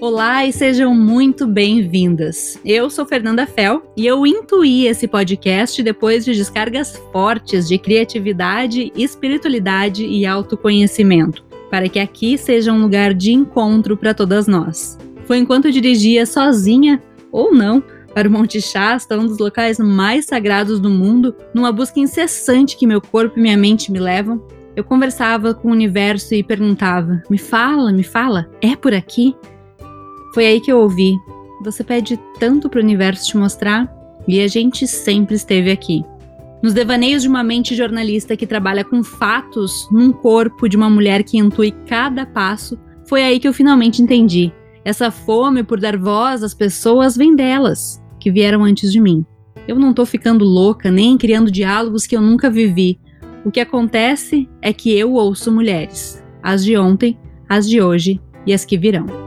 Olá e sejam muito bem-vindas. Eu sou Fernanda Fel e eu intuí esse podcast depois de descargas fortes de criatividade, espiritualidade e autoconhecimento, para que aqui seja um lugar de encontro para todas nós. Foi enquanto dirigia sozinha, ou não, para o Monte Shasta, um dos locais mais sagrados do mundo, numa busca incessante que meu corpo e minha mente me levam, eu conversava com o universo e perguntava: Me fala, me fala, é por aqui? Foi aí que eu ouvi. Você pede tanto para o universo te mostrar e a gente sempre esteve aqui. Nos devaneios de uma mente jornalista que trabalha com fatos num corpo de uma mulher que intui cada passo, foi aí que eu finalmente entendi. Essa fome por dar voz às pessoas vem delas, que vieram antes de mim. Eu não tô ficando louca nem criando diálogos que eu nunca vivi. O que acontece é que eu ouço mulheres, as de ontem, as de hoje e as que virão.